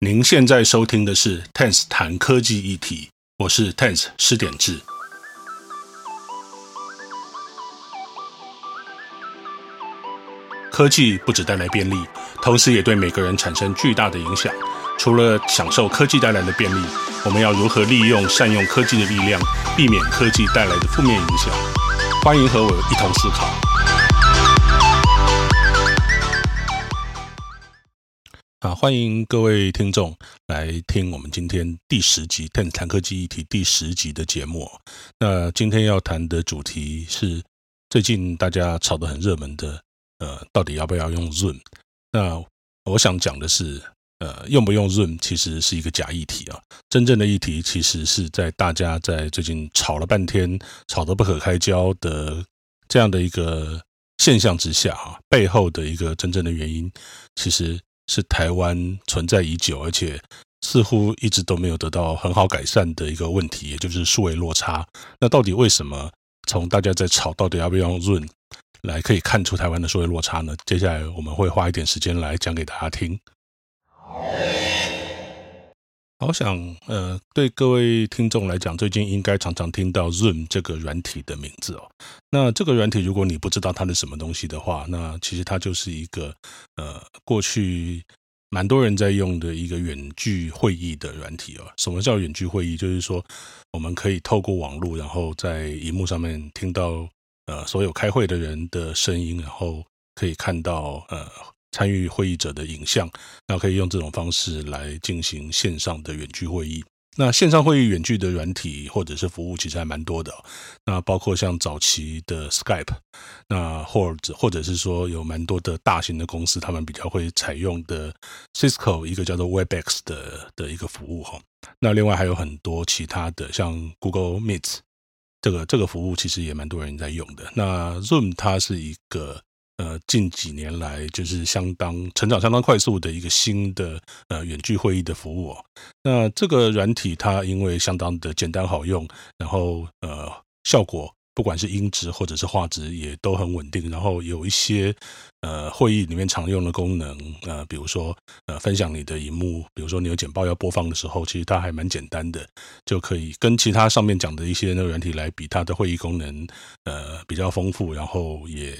您现在收听的是 Tense 谈科技议题，我是 Tense 施典治。科技不只带来便利，同时也对每个人产生巨大的影响。除了享受科技带来的便利，我们要如何利用、善用科技的力量，避免科技带来的负面影响？欢迎和我一同思考。好，欢迎各位听众来听我们今天第十集《Tense 谈科技议题》第十集的节目。那今天要谈的主题是最近大家炒得很热门的，呃，到底要不要用 Zoom？那我想讲的是，呃，用不用 Zoom 其实是一个假议题啊。真正的议题其实是在大家在最近吵了半天、吵得不可开交的这样的一个现象之下啊，背后的一个真正的原因，其实。是台湾存在已久，而且似乎一直都没有得到很好改善的一个问题，也就是数位落差。那到底为什么从大家在吵到底要不要用 Zoom 来可以看出台湾的数位落差呢？接下来我们会花一点时间来讲给大家听。好想，呃，对各位听众来讲，最近应该常常听到 Zoom 这个软体的名字哦。那这个软体，如果你不知道它是什么东西的话，那其实它就是一个，呃，过去蛮多人在用的一个远距会议的软体哦。什么叫远距会议？就是说，我们可以透过网络，然后在荧幕上面听到，呃，所有开会的人的声音，然后可以看到，呃。参与会议者的影像，那可以用这种方式来进行线上的远距会议。那线上会议远距的软体或者是服务其实还蛮多的，那包括像早期的 Skype，那或者或者是说有蛮多的大型的公司，他们比较会采用的 Cisco 一个叫做 Webex 的的一个服务哈。那另外还有很多其他的，像 Google Meet 这个这个服务其实也蛮多人在用的。那 Zoom 它是一个。呃，近几年来就是相当成长相当快速的一个新的呃远距会议的服务。那这个软体它因为相当的简单好用，然后呃效果不管是音质或者是画质也都很稳定，然后有一些呃会议里面常用的功能，呃比如说呃分享你的荧幕，比如说你有简报要播放的时候，其实它还蛮简单的，就可以跟其他上面讲的一些那个软体来比，它的会议功能呃比较丰富，然后也。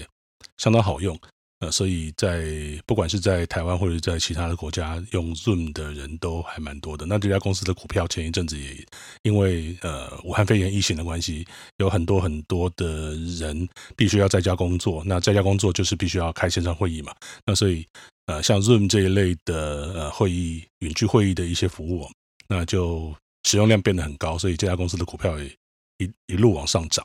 相当好用，呃，所以在不管是在台湾或者在其他的国家，用 Zoom 的人都还蛮多的。那这家公司的股票前一阵子也因为呃武汉肺炎疫情的关系，有很多很多的人必须要在家工作。那在家工作就是必须要开线上会议嘛。那所以呃像 Zoom 这一类的呃会议远距会议的一些服务，那就使用量变得很高，所以这家公司的股票也。一一路往上涨，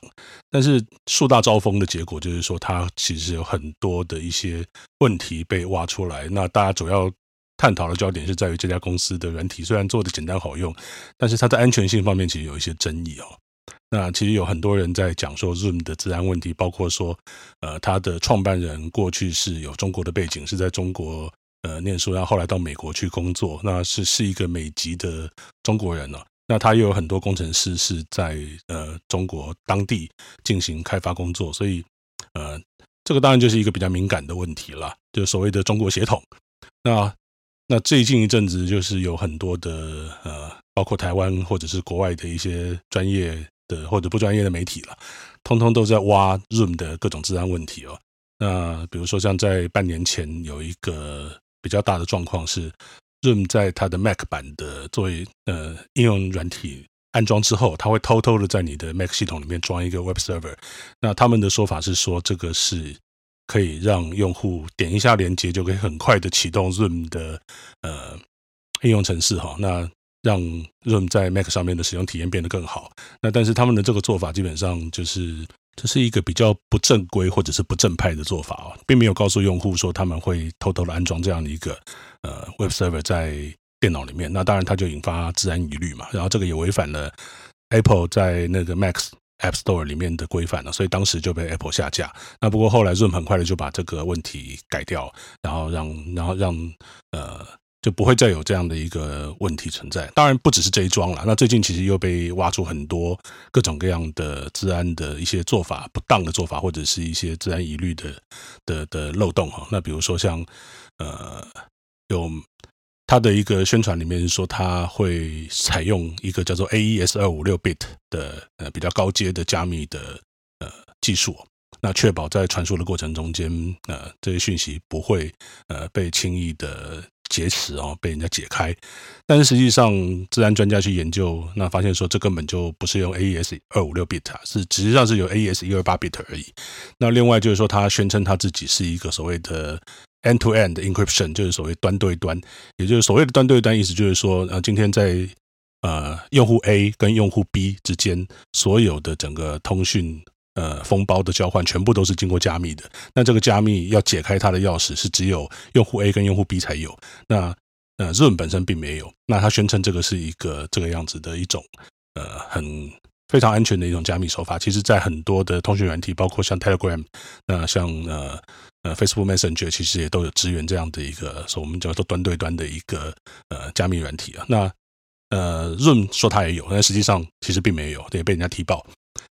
但是树大招风的结果就是说，它其实有很多的一些问题被挖出来。那大家主要探讨的焦点是在于这家公司的软体，虽然做的简单好用，但是它在安全性方面其实有一些争议哦。那其实有很多人在讲说，Zoom 的治安问题，包括说，呃，它的创办人过去是有中国的背景，是在中国呃念书，然后后来到美国去工作，那是是一个美籍的中国人哦。那他又有很多工程师是在呃中国当地进行开发工作，所以呃这个当然就是一个比较敏感的问题了，就所谓的中国血统。那那最近一阵子就是有很多的呃，包括台湾或者是国外的一些专业的或者不专业的媒体了，通通都在挖 Zoom 的各种治安问题哦。那比如说像在半年前有一个比较大的状况是。Zoom 在它的 Mac 版的作为呃应用软体安装之后，它会偷偷的在你的 Mac 系统里面装一个 Web Server。那他们的说法是说，这个是可以让用户点一下连接，就可以很快的启动 Zoom 的呃应用程式哈。那让 Zoom 在 Mac 上面的使用体验变得更好。那但是他们的这个做法基本上就是。这是一个比较不正规或者是不正派的做法哦，并没有告诉用户说他们会偷偷的安装这样的一个呃 Web Server 在电脑里面，那当然它就引发资安疑虑嘛。然后这个也违反了 Apple 在那个 Mac App Store 里面的规范了，所以当时就被 Apple 下架。那不过后来 Zoom 很快的就把这个问题改掉，然后让然后让呃。就不会再有这样的一个问题存在。当然不只是这一桩了。那最近其实又被挖出很多各种各样的治安的一些做法，不当的做法，或者是一些治安疑虑的的的漏洞哈。那比如说像呃有。它的一个宣传里面说，它会采用一个叫做 AES 二五六 bit 的呃比较高阶的加密的呃技术，那确保在传输的过程中间，呃这些讯息不会呃被轻易的劫持哦，被人家解开。但是实际上，治安专家去研究，那发现说这根本就不是用 AES 二五六 bit，是实际上是有 AES 一二八 bit 而已。那另外就是说，他宣称他自己是一个所谓的。End-to-end encryption 就是所谓端对端，也就是所谓的端对端，意思就是说，呃，今天在呃用户 A 跟用户 B 之间，所有的整个通讯呃封包的交换，全部都是经过加密的。那这个加密要解开它的钥匙，是只有用户 A 跟用户 B 才有。那呃，Zoom 本身并没有。那他宣称这个是一个这个样子的一种呃很非常安全的一种加密手法。其实，在很多的通讯软体，包括像 Telegram，那像呃。呃，Facebook Messenger 其实也都有支援这样的一个，说我们叫做端对端的一个呃加密软体啊。那呃，Zoom 说它也有，但实际上其实并没有，也被人家踢爆。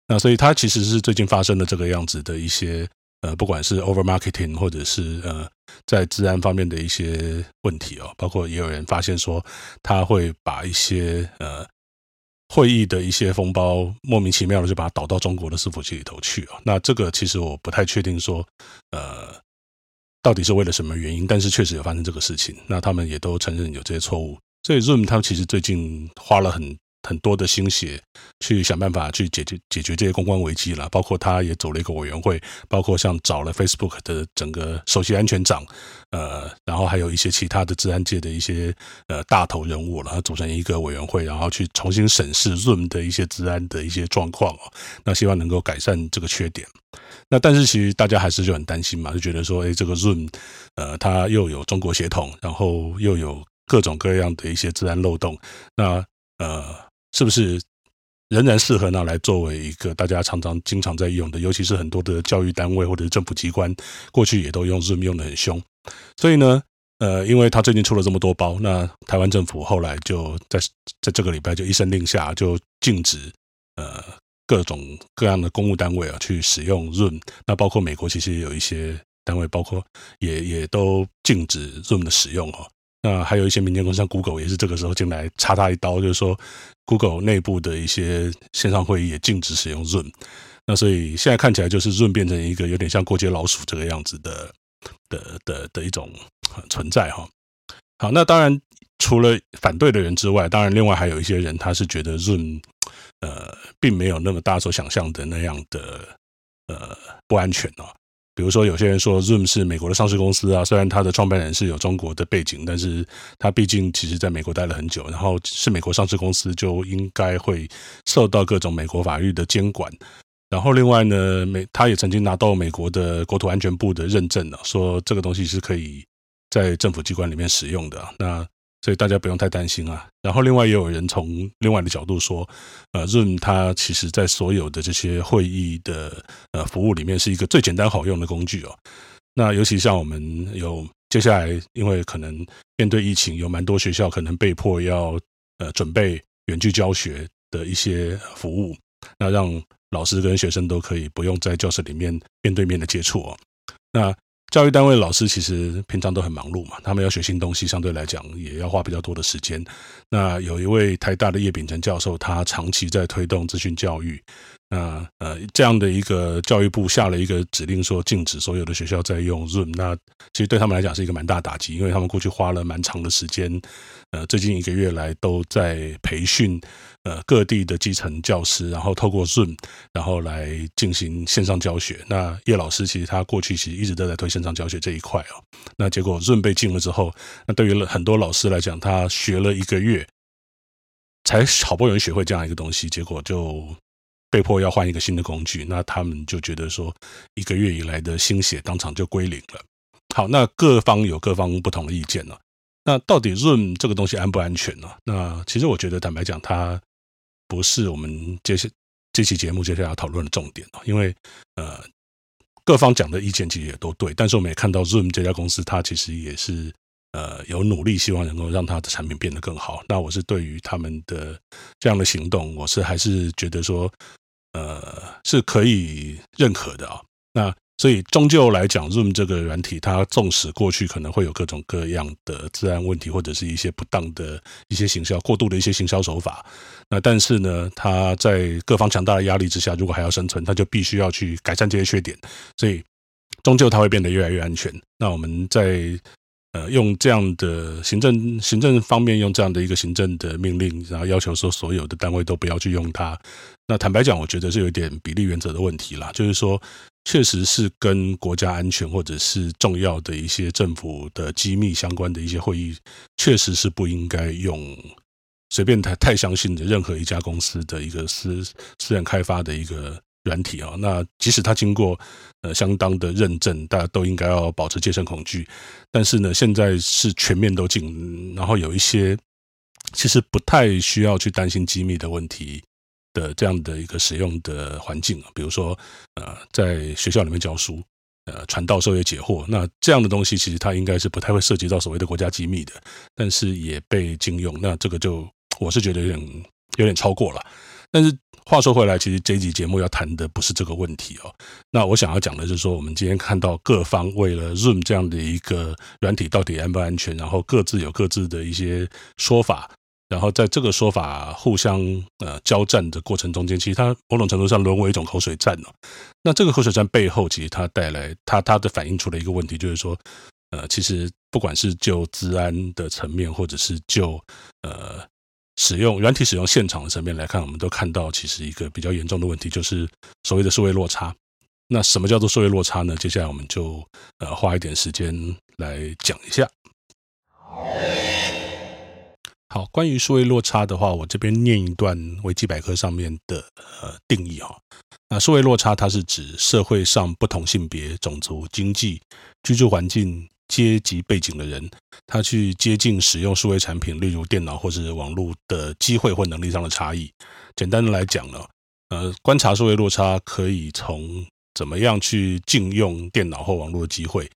那所以它其实是最近发生的这个样子的一些呃，不管是 over marketing 或者是呃在治安方面的一些问题哦，包括也有人发现说他会把一些呃。会议的一些封包，莫名其妙的就把它导到中国的伺服器里头去啊。那这个其实我不太确定说，呃，到底是为了什么原因，但是确实有发生这个事情。那他们也都承认有这些错误，所以 Zoom 他们其实最近花了很。很多的心血去想办法去解决解决这些公关危机了，包括他也走了一个委员会，包括像找了 Facebook 的整个首席安全长，呃，然后还有一些其他的治安界的一些呃大头人物，然后组成一个委员会，然后去重新审视 Zoom 的一些治安的一些状况哦，那希望能够改善这个缺点。那但是其实大家还是就很担心嘛，就觉得说，哎，这个 Zoom，呃，它又有中国血统，然后又有各种各样的一些治安漏洞，那呃。是不是仍然适合拿来作为一个大家常常经常在用的？尤其是很多的教育单位或者是政府机关，过去也都用 Zoom 用得很凶。所以呢，呃，因为他最近出了这么多包，那台湾政府后来就在在这个礼拜就一声令下，就禁止呃各种各样的公务单位啊去使用 Zoom。那包括美国其实也有一些单位，包括也也都禁止 Zoom 的使用哦。那还有一些民间公司，像 Google 也是这个时候进来插他一刀，就是说 Google 内部的一些线上会议也禁止使用 Zoom。那所以现在看起来就是 Zoom 变成一个有点像过街老鼠这个样子的的的的一种存在哈。好，那当然除了反对的人之外，当然另外还有一些人他是觉得 Zoom 呃并没有那么大所想象的那样的呃不安全哦。比如说，有些人说 Zoom 是美国的上市公司啊，虽然它的创办人是有中国的背景，但是它毕竟其实在美国待了很久，然后是美国上市公司，就应该会受到各种美国法律的监管。然后另外呢，美他也曾经拿到美国的国土安全部的认证了，说这个东西是可以在政府机关里面使用的。那所以大家不用太担心啊。然后另外也有人从另外的角度说，呃，Zoom 它其实在所有的这些会议的呃服务里面是一个最简单好用的工具哦。那尤其像我们有接下来，因为可能面对疫情，有蛮多学校可能被迫要呃准备远距教学的一些服务，那让老师跟学生都可以不用在教室里面面对面的接触哦。那教育单位老师其实平常都很忙碌嘛，他们要学新东西，相对来讲也要花比较多的时间。那有一位台大的叶秉成教授，他长期在推动资讯教育。那呃，这样的一个教育部下了一个指令，说禁止所有的学校在用 Zoom。那其实对他们来讲是一个蛮大打击，因为他们过去花了蛮长的时间，呃，最近一个月来都在培训呃各地的基层教师，然后透过 Zoom，然后来进行线上教学。那叶老师其实他过去其实一直都在推线上教学这一块哦。那结果 Zoom 被禁了之后，那对于很多老师来讲，他学了一个月，才好不容易学会这样一个东西，结果就。被迫要换一个新的工具，那他们就觉得说，一个月以来的心血当场就归零了。好，那各方有各方不同的意见了。那到底 Zoom 这个东西安不安全呢？那其实我觉得，坦白讲，它不是我们接下这期节目接下来要讨论的重点，因为呃，各方讲的意见其实也都对，但是我们也看到 Zoom 这家公司，它其实也是。呃，有努力，希望能够让他的产品变得更好。那我是对于他们的这样的行动，我是还是觉得说，呃，是可以认可的啊。那所以终究来讲，Zoom 这个软体，它纵使过去可能会有各种各样的治安问题，或者是一些不当的一些行销、过度的一些行销手法，那但是呢，它在各方强大的压力之下，如果还要生存，它就必须要去改善这些缺点，所以终究它会变得越来越安全。那我们在。呃，用这样的行政行政方面，用这样的一个行政的命令，然后要求说所有的单位都不要去用它。那坦白讲，我觉得是有点比例原则的问题啦。就是说，确实是跟国家安全或者是重要的一些政府的机密相关的一些会议，确实是不应该用随便太太相信的任何一家公司的一个私私人开发的一个。软体啊，那即使它经过呃相当的认证，大家都应该要保持戒慎恐惧。但是呢，现在是全面都禁，然后有一些其实不太需要去担心机密的问题的这样的一个使用的环境，比如说呃在学校里面教书，呃传道授业解惑，那这样的东西其实它应该是不太会涉及到所谓的国家机密的，但是也被禁用，那这个就我是觉得有点有点超过了，但是。话说回来，其实这一集节目要谈的不是这个问题哦。那我想要讲的就是说，我们今天看到各方为了 Zoom 这样的一个软体到底安不安全，然后各自有各自的一些说法，然后在这个说法互相呃交战的过程中间，其实它某种程度上沦为一种口水战哦。那这个口水战背后，其实它带来它它的反映出了一个问题，就是说，呃，其实不管是就治安的层面，或者是就呃。使用软体使用现场的层面来看，我们都看到其实一个比较严重的问题，就是所谓的数位落差。那什么叫做数位落差呢？接下来我们就呃花一点时间来讲一下。好，关于数位落差的话，我这边念一段维基百科上面的呃定义哈。那数位落差它是指社会上不同性别、种族、经济、居住环境。阶级背景的人，他去接近使用数位产品，例如电脑或是网络的机会或能力上的差异。简单的来讲呢，呃，观察数位落差可以从怎么样去禁用电脑或网络的机会，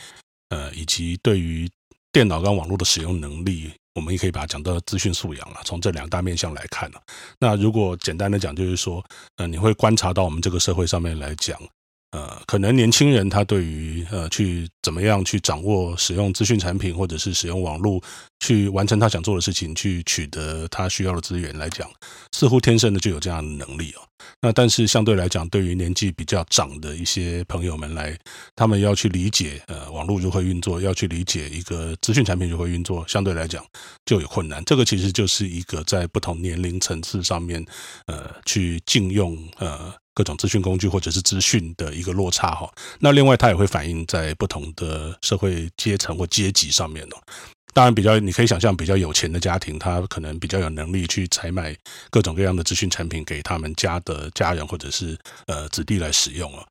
呃，以及对于电脑跟网络的使用能力，我们也可以把它讲到资讯素养了。从这两大面向来看呢，那如果简单的讲，就是说，呃，你会观察到我们这个社会上面来讲。呃，可能年轻人他对于呃去怎么样去掌握使用资讯产品，或者是使用网络去完成他想做的事情，去取得他需要的资源来讲，似乎天生的就有这样的能力哦。那但是相对来讲，对于年纪比较长的一些朋友们来，他们要去理解呃网络如何运作，要去理解一个资讯产品如何运作，相对来讲就有困难。这个其实就是一个在不同年龄层次上面呃去禁用呃。各种资讯工具或者是资讯的一个落差哈，那另外它也会反映在不同的社会阶层或阶级上面哦。当然，比较你可以想象，比较有钱的家庭，他可能比较有能力去采买各种各样的资讯产品给他们家的家人或者是呃子弟来使用哦。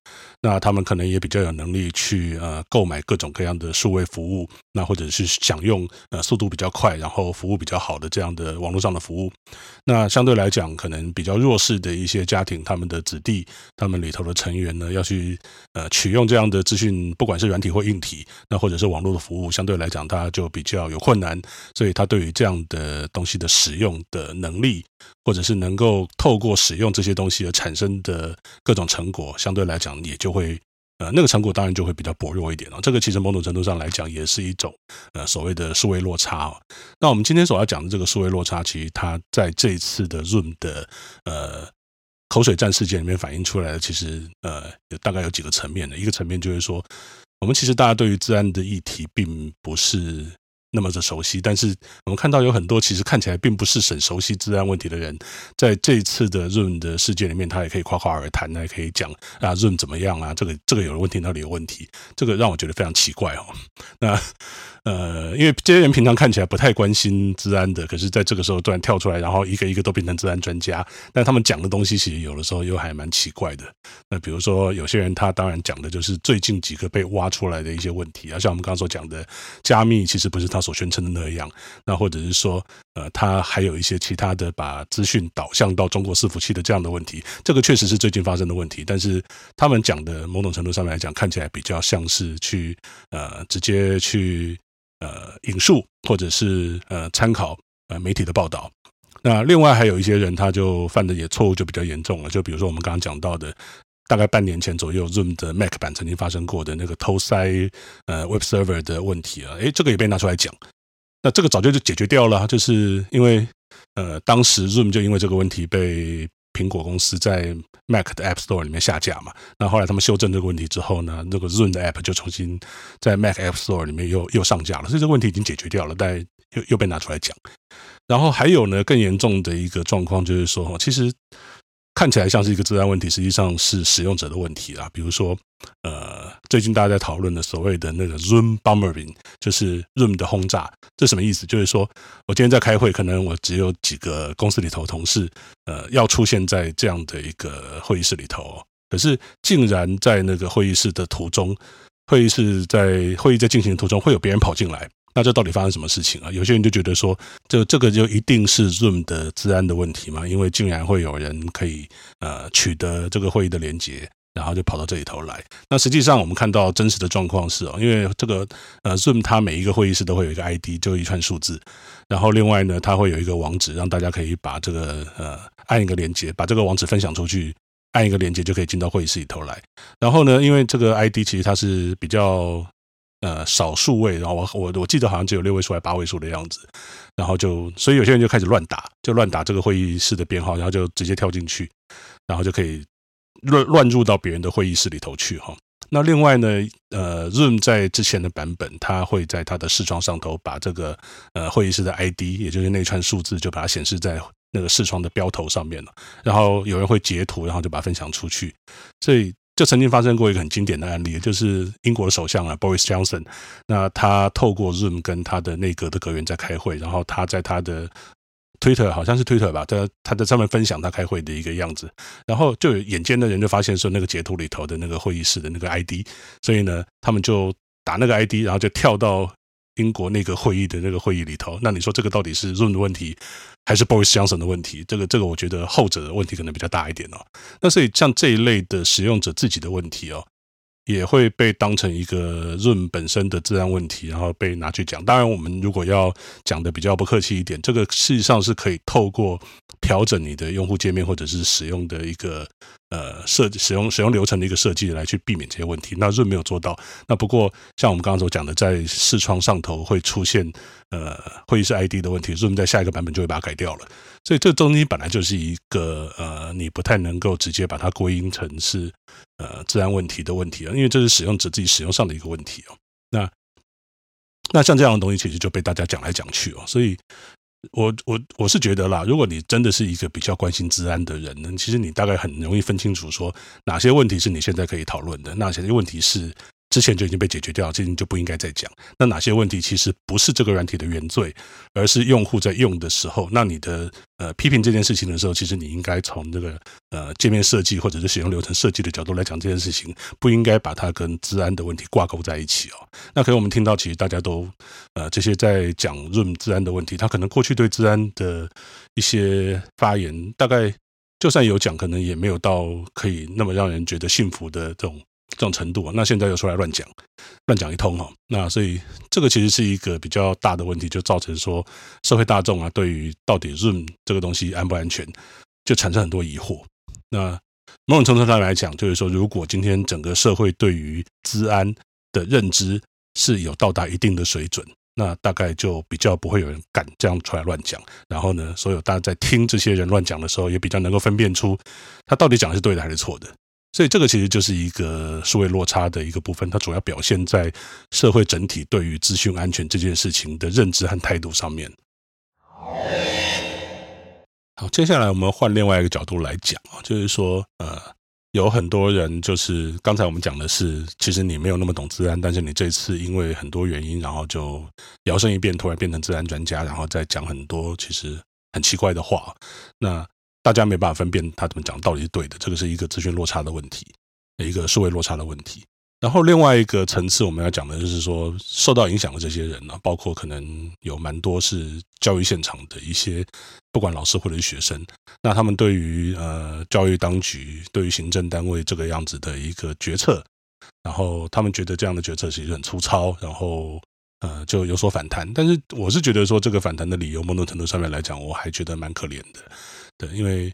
那他们可能也比较有能力去呃购买各种各样的数位服务，那或者是享用呃速度比较快，然后服务比较好的这样的网络上的服务。那相对来讲，可能比较弱势的一些家庭，他们的子弟，他们里头的成员呢，要去呃取用这样的资讯，不管是软体或硬体，那或者是网络的服务，相对来讲，他就比较。有困难，所以他对于这样的东西的使用的能力，或者是能够透过使用这些东西而产生的各种成果，相对来讲也就会呃，那个成果当然就会比较薄弱一点了。这个其实某种程度上来讲，也是一种呃所谓的数位落差哦。那我们今天所要讲的这个数位落差，其实它在这一次的 Zoom 的呃口水战事件里面反映出来的，其实呃有大概有几个层面的。一个层面就是说，我们其实大家对于资安的议题并不是。那么的熟悉，但是我们看到有很多其实看起来并不是很熟悉治安问题的人，在这次的润的事件里面，他也可以夸夸而谈，他也可以讲啊润怎么样啊，这个这个有问题，那里有问题，这个让我觉得非常奇怪哦。那。呃，因为这些人平常看起来不太关心治安的，可是在这个时候突然跳出来，然后一个一个都变成治安专家，但他们讲的东西其实有的时候又还蛮奇怪的。那比如说，有些人他当然讲的就是最近几个被挖出来的一些问题啊，像我们刚刚所讲的加密，其实不是他所宣称的那样。那或者是说，呃，他还有一些其他的把资讯导向到中国伺服器的这样的问题，这个确实是最近发生的问题。但是他们讲的某种程度上面来讲，看起来比较像是去呃直接去。呃，引述或者是呃参考呃媒体的报道，那另外还有一些人，他就犯的也错误就比较严重了。就比如说我们刚刚讲到的，大概半年前左右，Zoom 的 Mac 版曾经发生过的那个偷塞呃 Web Server 的问题啊，诶，这个也被拿出来讲。那这个早就就解决掉了，就是因为呃，当时 Zoom 就因为这个问题被苹果公司在 Mac 的 App Store 里面下架嘛。那后来他们修正这个问题之后呢，那个 Zoom 的 App 就重新在 Mac App Store 里面又又上架了，所以这个问题已经解决掉了，但又又被拿出来讲。然后还有呢，更严重的一个状况就是说，其实。看起来像是一个治安问题，实际上是使用者的问题啦。比如说，呃，最近大家在讨论的所谓的那个 Zoom bombing，就是 Zoom 的轰炸，这什么意思？就是说我今天在开会，可能我只有几个公司里头同事，呃，要出现在这样的一个会议室里头，可是竟然在那个会议室的途中，会议室在会议在进行的途中，会有别人跑进来。那这到底发生什么事情啊？有些人就觉得说，这这个就一定是 Zoom 的治安的问题嘛？因为竟然会有人可以呃取得这个会议的连接，然后就跑到这里头来。那实际上我们看到真实的状况是哦，因为这个呃 Zoom 它每一个会议室都会有一个 ID，就一串数字，然后另外呢，它会有一个网址，让大家可以把这个呃按一个连接，把这个网址分享出去，按一个连接就可以进到会议室里头来。然后呢，因为这个 ID 其实它是比较。呃，少数位，然后我我我记得好像只有六位数还八位数的样子，然后就所以有些人就开始乱打，就乱打这个会议室的编号，然后就直接跳进去，然后就可以乱乱入到别人的会议室里头去哈。那另外呢，呃，Zoom 在之前的版本，它会在它的视窗上头把这个呃会议室的 ID，也就是那串数字，就把它显示在那个视窗的标头上面了。然后有人会截图，然后就把它分享出去，所以。就曾经发生过一个很经典的案例，就是英国的首相啊，Boris Johnson，那他透过 Zoom 跟他的内阁的阁员在开会，然后他在他的 Twitter 好像是 Twitter 吧，他他在上面分享他开会的一个样子，然后就有眼尖的人就发现说那个截图里头的那个会议室的那个 ID，所以呢，他们就打那个 ID，然后就跳到。英国那个会议的那个会议里头，那你说这个到底是 Zoom 的问题，还是 Boris Johnson 的问题？这个这个，我觉得后者的问题可能比较大一点哦。那所以像这一类的使用者自己的问题哦。也会被当成一个润本身的治安问题，然后被拿去讲。当然，我们如果要讲的比较不客气一点，这个事实上是可以透过调整你的用户界面或者是使用的一个呃设使用使用流程的一个设计来去避免这些问题。那润没有做到。那不过像我们刚刚所讲的，在视窗上头会出现呃会议室 ID 的问题润在下一个版本就会把它改掉了。所以这东西本来就是一个呃，你不太能够直接把它归因成是呃治安问题的问题啊，因为这是使用者自己使用上的一个问题哦。那那像这样的东西，其实就被大家讲来讲去哦。所以我我我是觉得啦，如果你真的是一个比较关心治安的人，其实你大概很容易分清楚说哪些问题是你现在可以讨论的，哪些问题是。之前就已经被解决掉了，最近就不应该再讲。那哪些问题其实不是这个软体的原罪，而是用户在用的时候，那你的呃批评这件事情的时候，其实你应该从这个呃界面设计或者是使用流程设计的角度来讲这件事情，不应该把它跟治安的问题挂钩在一起哦。那可能我们听到，其实大家都呃这些在讲润治安的问题，他可能过去对治安的一些发言，大概就算有讲，可能也没有到可以那么让人觉得幸福的这种。这种程度啊，那现在又出来乱讲，乱讲一通哈，那所以这个其实是一个比较大的问题，就造成说社会大众啊，对于到底 Zoom 这个东西安不安全，就产生很多疑惑。那某种程度上来讲，就是说，如果今天整个社会对于资安的认知是有到达一定的水准，那大概就比较不会有人敢这样出来乱讲。然后呢，所有大家在听这些人乱讲的时候，也比较能够分辨出他到底讲的是对的还是错的。所以这个其实就是一个数位落差的一个部分，它主要表现在社会整体对于资讯安全这件事情的认知和态度上面。好，接下来我们换另外一个角度来讲啊，就是说，呃，有很多人就是刚才我们讲的是，其实你没有那么懂资安，但是你这次因为很多原因，然后就摇身一变，突然变成资安专家，然后再讲很多其实很奇怪的话。那大家没办法分辨他怎么讲到底是对的，这个是一个资讯落差的问题，一个数位落差的问题。然后另外一个层次我们要讲的就是说，受到影响的这些人呢，包括可能有蛮多是教育现场的一些，不管老师或者是学生，那他们对于呃教育当局、对于行政单位这个样子的一个决策，然后他们觉得这样的决策其实很粗糙，然后呃就有所反弹。但是我是觉得说，这个反弹的理由，某种程度上面来讲，我还觉得蛮可怜的。对，因为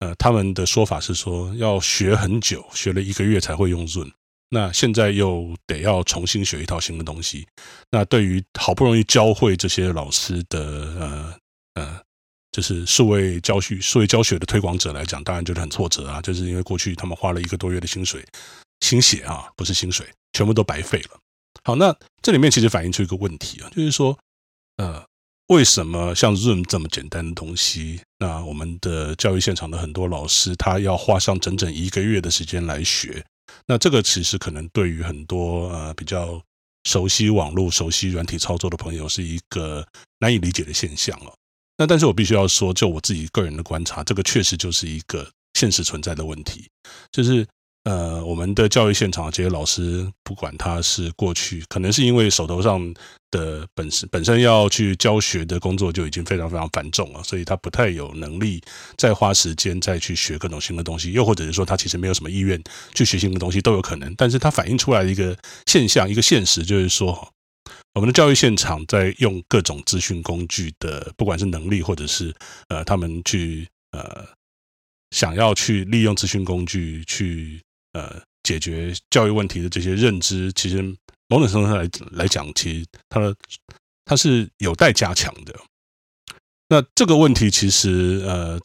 呃，他们的说法是说要学很久，学了一个月才会用 Zoom。那现在又得要重新学一套新的东西。那对于好不容易教会这些老师的呃呃，就是数位教学、数位教学的推广者来讲，当然觉得很挫折啊。就是因为过去他们花了一个多月的薪水、心血啊，不是薪水，全部都白费了。好，那这里面其实反映出一个问题啊，就是说，呃。为什么像 Zoom 这么简单的东西，那我们的教育现场的很多老师，他要花上整整一个月的时间来学？那这个其实可能对于很多呃比较熟悉网络、熟悉软体操作的朋友，是一个难以理解的现象哦。那但是我必须要说，就我自己个人的观察，这个确实就是一个现实存在的问题，就是。呃，我们的教育现场这些老师，不管他是过去，可能是因为手头上的本身本身要去教学的工作就已经非常非常繁重了，所以他不太有能力再花时间再去学各种新的东西，又或者是说他其实没有什么意愿去学新的东西都有可能。但是他反映出来的一个现象，一个现实就是说，我们的教育现场在用各种资讯工具的，不管是能力或者是呃，他们去呃想要去利用资讯工具去。呃，解决教育问题的这些认知，其实某种程度上来来讲，其实它的它是有待加强的。那这个问题，其实呃，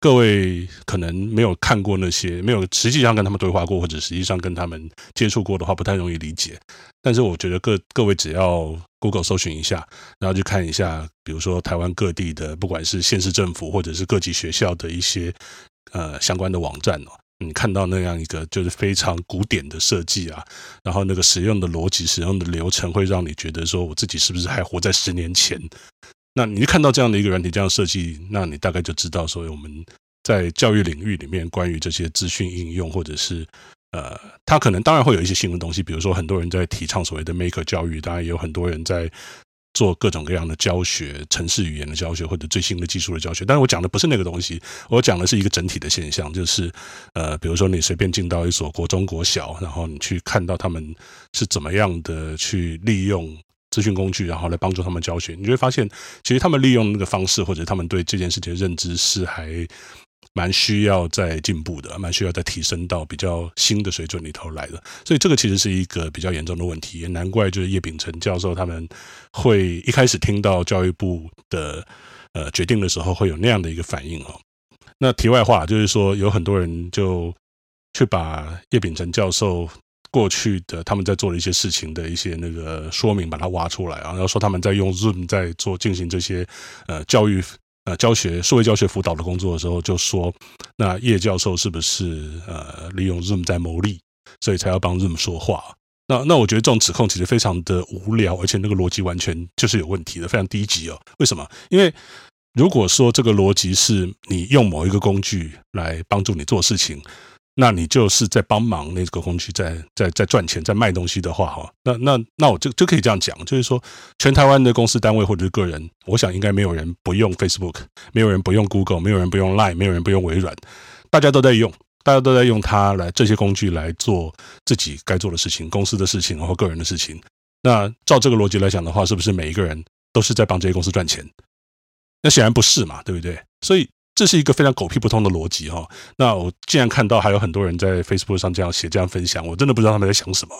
各位可能没有看过那些，没有实际上跟他们对话过，或者实际上跟他们接触过的话，不太容易理解。但是我觉得各各位只要 Google 搜寻一下，然后去看一下，比如说台湾各地的，不管是县市政府或者是各级学校的一些呃相关的网站哦。你看到那样一个就是非常古典的设计啊，然后那个使用的逻辑、使用的流程，会让你觉得说，我自己是不是还活在十年前？那你看到这样的一个软体这样设计，那你大概就知道说，我们在教育领域里面，关于这些资讯应用，或者是呃，它可能当然会有一些新的东西，比如说很多人在提倡所谓的 Maker 教育，当然也有很多人在。做各种各样的教学，程式语言的教学，或者最新的技术的教学。但是我讲的不是那个东西，我讲的是一个整体的现象，就是呃，比如说你随便进到一所国中、国小，然后你去看到他们是怎么样的去利用资讯工具，然后来帮助他们教学，你就会发现，其实他们利用那个方式，或者他们对这件事情的认知是还。蛮需要再进步的，蛮需要再提升到比较新的水准里头来的，所以这个其实是一个比较严重的问题，也难怪就是叶秉成教授他们会一开始听到教育部的呃决定的时候会有那样的一个反应哦。那题外话就是说，有很多人就去把叶秉成教授过去的他们在做的一些事情的一些那个说明把它挖出来，然后说他们在用 Zoom 在做进行这些呃教育。呃，教学数位教学辅导的工作的时候，就说那叶教授是不是呃利用 Zoom 在牟利，所以才要帮 Zoom 说话？那那我觉得这种指控其实非常的无聊，而且那个逻辑完全就是有问题的，非常低级哦。为什么？因为如果说这个逻辑是你用某一个工具来帮助你做事情。那你就是在帮忙那个工具在在在赚钱，在卖东西的话，哈，那那那我就就可以这样讲，就是说，全台湾的公司单位或者是个人，我想应该没有人不用 Facebook，没有人不用 Google，没有人不用 Line，没有人不用微软，大家都在用，大家都在用它来这些工具来做自己该做的事情，公司的事情，然后个人的事情。那照这个逻辑来讲的话，是不是每一个人都是在帮这些公司赚钱？那显然不是嘛，对不对？所以。这是一个非常狗屁不通的逻辑哈。那我既然看到还有很多人在 Facebook 上这样写、这样分享，我真的不知道他们在想什么。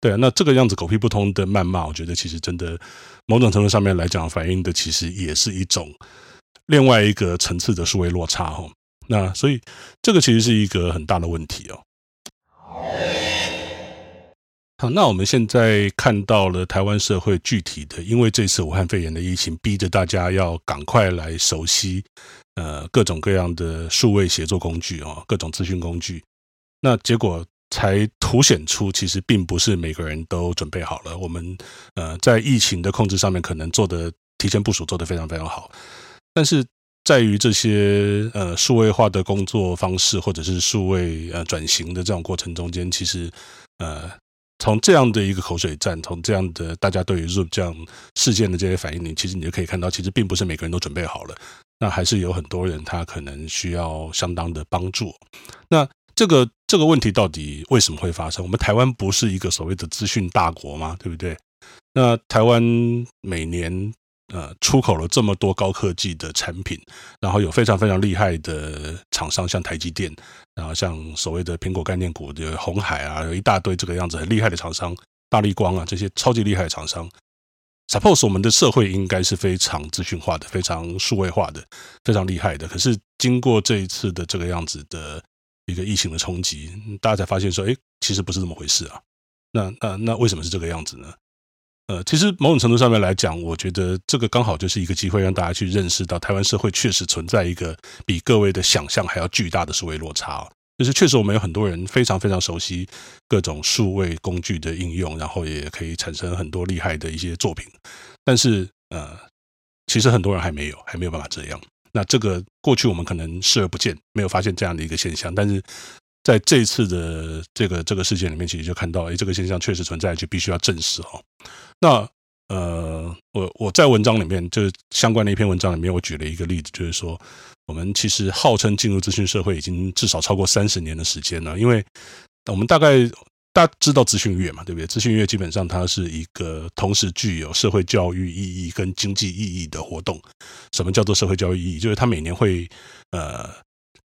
对啊，那这个样子狗屁不通的谩骂，我觉得其实真的某种程度上面来讲，反映的其实也是一种另外一个层次的数位落差哈。那所以这个其实是一个很大的问题哦。好，那我们现在看到了台湾社会具体的，因为这次武汉肺炎的疫情，逼着大家要赶快来熟悉。呃，各种各样的数位协作工具哦，各种资讯工具，那结果才凸显出，其实并不是每个人都准备好了。我们呃，在疫情的控制上面，可能做的提前部署做得非常非常好，但是在于这些呃数位化的工作方式，或者是数位呃转型的这种过程中间，其实呃。从这样的一个口水战，从这样的大家对于 Zoom 这样事件的这些反应，你其实你就可以看到，其实并不是每个人都准备好了。那还是有很多人他可能需要相当的帮助。那这个这个问题到底为什么会发生？我们台湾不是一个所谓的资讯大国吗？对不对？那台湾每年呃出口了这么多高科技的产品，然后有非常非常厉害的厂商，像台积电，然后像所谓的苹果概念股，有红海啊，有一大堆这个样子很厉害的厂商，大力光啊这些超级厉害的厂商。Suppose 我们的社会应该是非常资讯化的、非常数位化的、非常厉害的。可是经过这一次的这个样子的一个疫情的冲击，大家才发现说，哎，其实不是这么回事啊。那那那为什么是这个样子呢？呃，其实某种程度上面来讲，我觉得这个刚好就是一个机会，让大家去认识到台湾社会确实存在一个比各位的想象还要巨大的数位落差。就是确实，我们有很多人非常非常熟悉各种数位工具的应用，然后也可以产生很多厉害的一些作品。但是，呃，其实很多人还没有，还没有办法这样。那这个过去我们可能视而不见，没有发现这样的一个现象。但是在这次的这个这个事件里面，其实就看到，哎，这个现象确实存在，就必须要正视哦。那呃，我我在文章里面就是相关的一篇文章里面，我举了一个例子，就是说。我们其实号称进入资讯社会已经至少超过三十年的时间了，因为我们大概大家知道资讯月嘛，对不对？资讯月基本上它是一个同时具有社会教育意义跟经济意义的活动。什么叫做社会教育意义？就是它每年会呃。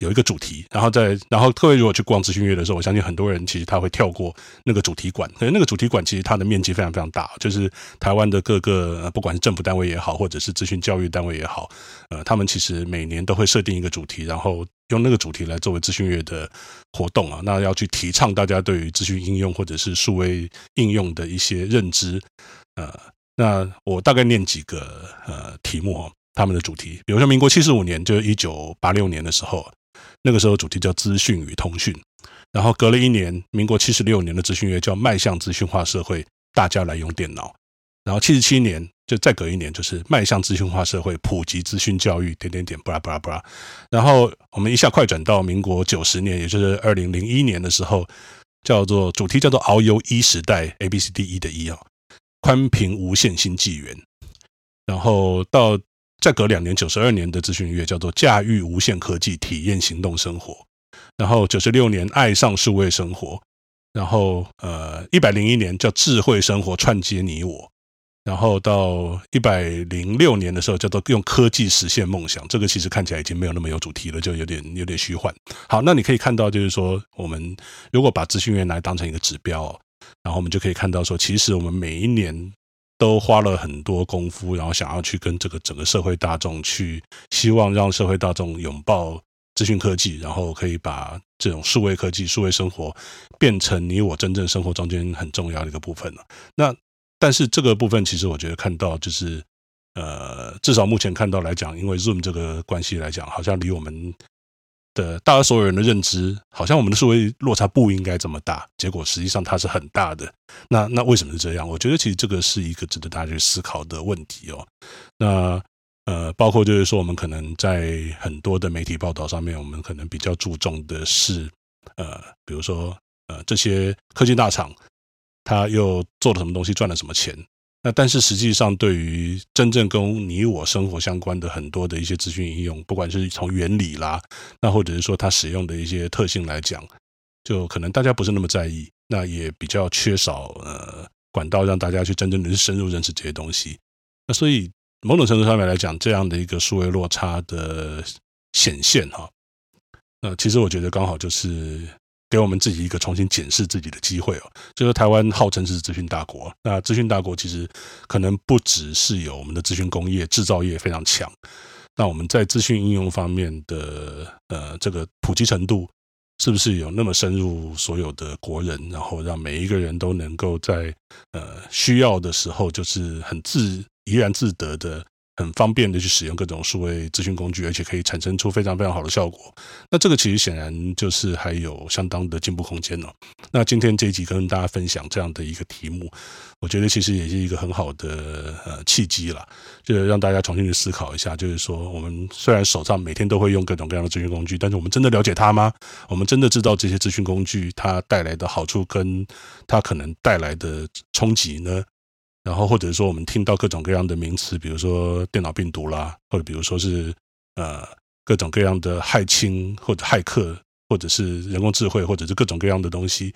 有一个主题，然后在然后各位如果去逛资讯月的时候，我相信很多人其实他会跳过那个主题馆。可是那个主题馆其实它的面积非常非常大，就是台湾的各个不管是政府单位也好，或者是资讯教育单位也好，呃，他们其实每年都会设定一个主题，然后用那个主题来作为资讯月的活动啊。那要去提倡大家对于资讯应用或者是数位应用的一些认知。呃，那我大概念几个呃题目哦，他们的主题，比如说民国七十五年，就是一九八六年的时候。那个时候主题叫资讯与通讯，然后隔了一年，民国七十六年的资讯月叫迈向资讯化社会，大家来用电脑。然后七十七年就再隔一年，就是迈向资讯化社会，普及资讯教育，点点点，布拉布拉布拉。然后我们一下快转到民国九十年，也就是二零零一年的时候，叫做主题叫做遨游 E 时代，A B C D E 的 E 啊，宽频无线新纪元。然后到。再隔两年，九十二年的资讯月叫做驾驭无限科技，体验行动生活。然后九十六年爱上数位生活。然后呃，一百零一年叫智慧生活串接你我。然后到一百零六年的时候叫做用科技实现梦想。这个其实看起来已经没有那么有主题了，就有点有点虚幻。好，那你可以看到，就是说我们如果把资讯月来当成一个指标，然后我们就可以看到说，其实我们每一年。都花了很多功夫，然后想要去跟这个整个社会大众去，希望让社会大众拥抱资讯科技，然后可以把这种数位科技、数位生活变成你我真正生活中间很重要的一个部分了。那但是这个部分，其实我觉得看到就是，呃，至少目前看到来讲，因为 Zoom 这个关系来讲，好像离我们。的大家所有人的认知，好像我们的数位落差不应该这么大，结果实际上它是很大的。那那为什么是这样？我觉得其实这个是一个值得大家去思考的问题哦。那呃，包括就是说，我们可能在很多的媒体报道上面，我们可能比较注重的是，呃，比如说呃，这些科技大厂，他又做了什么东西，赚了什么钱。那但是实际上，对于真正跟你我生活相关的很多的一些资讯应用，不管是从原理啦，那或者是说它使用的一些特性来讲，就可能大家不是那么在意，那也比较缺少呃管道让大家去真正的深入认识这些东西。那所以某种程度上面来讲，这样的一个数位落差的显现哈，那其实我觉得刚好就是。给我们自己一个重新检视自己的机会哦。就是台湾号称是资讯大国，那资讯大国其实可能不只是有我们的资讯工业、制造业非常强，那我们在资讯应用方面的呃这个普及程度，是不是有那么深入所有的国人，然后让每一个人都能够在呃需要的时候，就是很自怡然自得的。很方便的去使用各种数位资讯工具，而且可以产生出非常非常好的效果。那这个其实显然就是还有相当的进步空间哦。那今天这一集跟大家分享这样的一个题目，我觉得其实也是一个很好的呃契机啦，就是让大家重新去思考一下，就是说我们虽然手上每天都会用各种各样的资讯工具，但是我们真的了解它吗？我们真的知道这些资讯工具它带来的好处跟它可能带来的冲击呢？然后，或者说我们听到各种各样的名词，比如说电脑病毒啦，或者比如说是呃各种各样的骇侵或者骇客，或者是人工智慧，或者是各种各样的东西。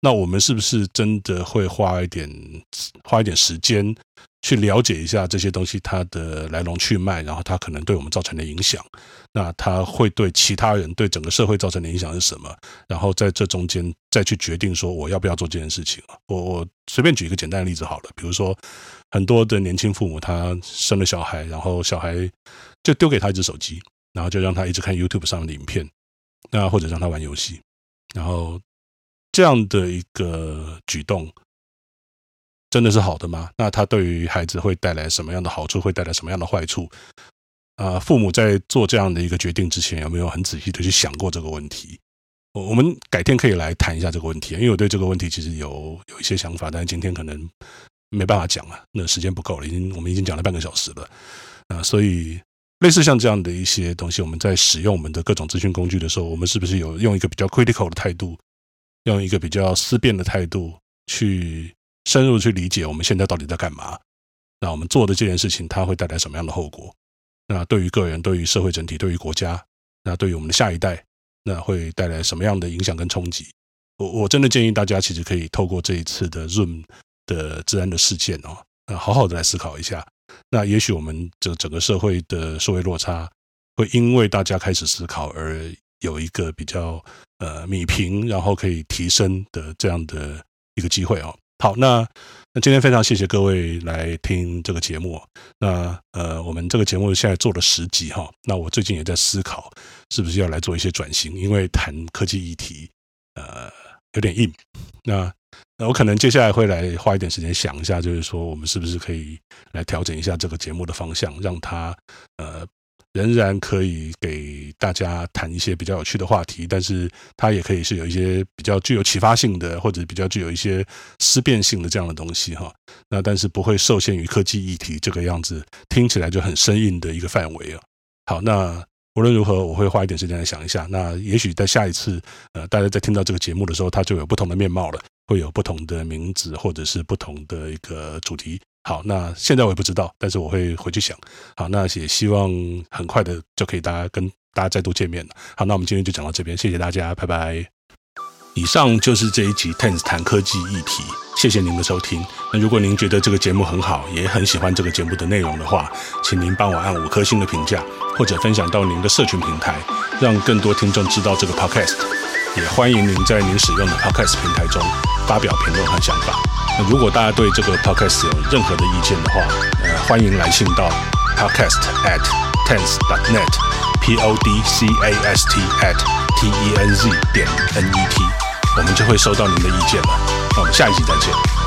那我们是不是真的会花一点花一点时间去了解一下这些东西它的来龙去脉，然后它可能对我们造成的影响？那它会对其他人、对整个社会造成的影响是什么？然后在这中间再去决定说我要不要做这件事情？我我随便举一个简单的例子好了，比如说很多的年轻父母他生了小孩，然后小孩就丢给他一只手机，然后就让他一直看 YouTube 上的影片，那或者让他玩游戏，然后。这样的一个举动真的是好的吗？那他对于孩子会带来什么样的好处？会带来什么样的坏处？啊，父母在做这样的一个决定之前，有没有很仔细的去想过这个问题？我我们改天可以来谈一下这个问题，因为我对这个问题其实有有一些想法，但是今天可能没办法讲了，那时间不够了，已经我们已经讲了半个小时了啊，所以类似像这样的一些东西，我们在使用我们的各种资讯工具的时候，我们是不是有用一个比较 critical 的态度？用一个比较思辨的态度去深入去理解我们现在到底在干嘛？那我们做的这件事情，它会带来什么样的后果？那对于个人、对于社会整体、对于国家，那对于我们的下一代，那会带来什么样的影响跟冲击？我我真的建议大家，其实可以透过这一次的 Zoom 的治安的事件哦，那好好的来思考一下。那也许我们这整个社会的社会落差，会因为大家开始思考而有一个比较。呃，米平，然后可以提升的这样的一个机会哦。好，那那今天非常谢谢各位来听这个节目。那呃，我们这个节目现在做了十集哈。那我最近也在思考，是不是要来做一些转型，因为谈科技议题呃有点硬。那那我可能接下来会来花一点时间想一下，就是说我们是不是可以来调整一下这个节目的方向，让它呃。仍然可以给大家谈一些比较有趣的话题，但是它也可以是有一些比较具有启发性的，或者比较具有一些思辨性的这样的东西哈。那但是不会受限于科技议题这个样子，听起来就很生硬的一个范围啊。好，那无论如何，我会花一点时间来想一下。那也许在下一次，呃，大家在听到这个节目的时候，它就有不同的面貌了，会有不同的名字，或者是不同的一个主题。好，那现在我也不知道，但是我会回去想。好，那也希望很快的就可以大家跟大家再度见面了。好，那我们今天就讲到这边，谢谢大家，拜拜。以上就是这一集 Ten's 谈科技议题，谢谢您的收听。那如果您觉得这个节目很好，也很喜欢这个节目的内容的话，请您帮我按五颗星的评价，或者分享到您的社群平台，让更多听众知道这个 Podcast。也欢迎您在您使用的 Podcast 平台中发表评论和想法。那如果大家对这个 podcast 有任何的意见的话，呃，欢迎来信到 podcast at ten's dot net，p o d c a s t at t e n z 点 n e t，我们就会收到您的意见了。那我们下一集再见。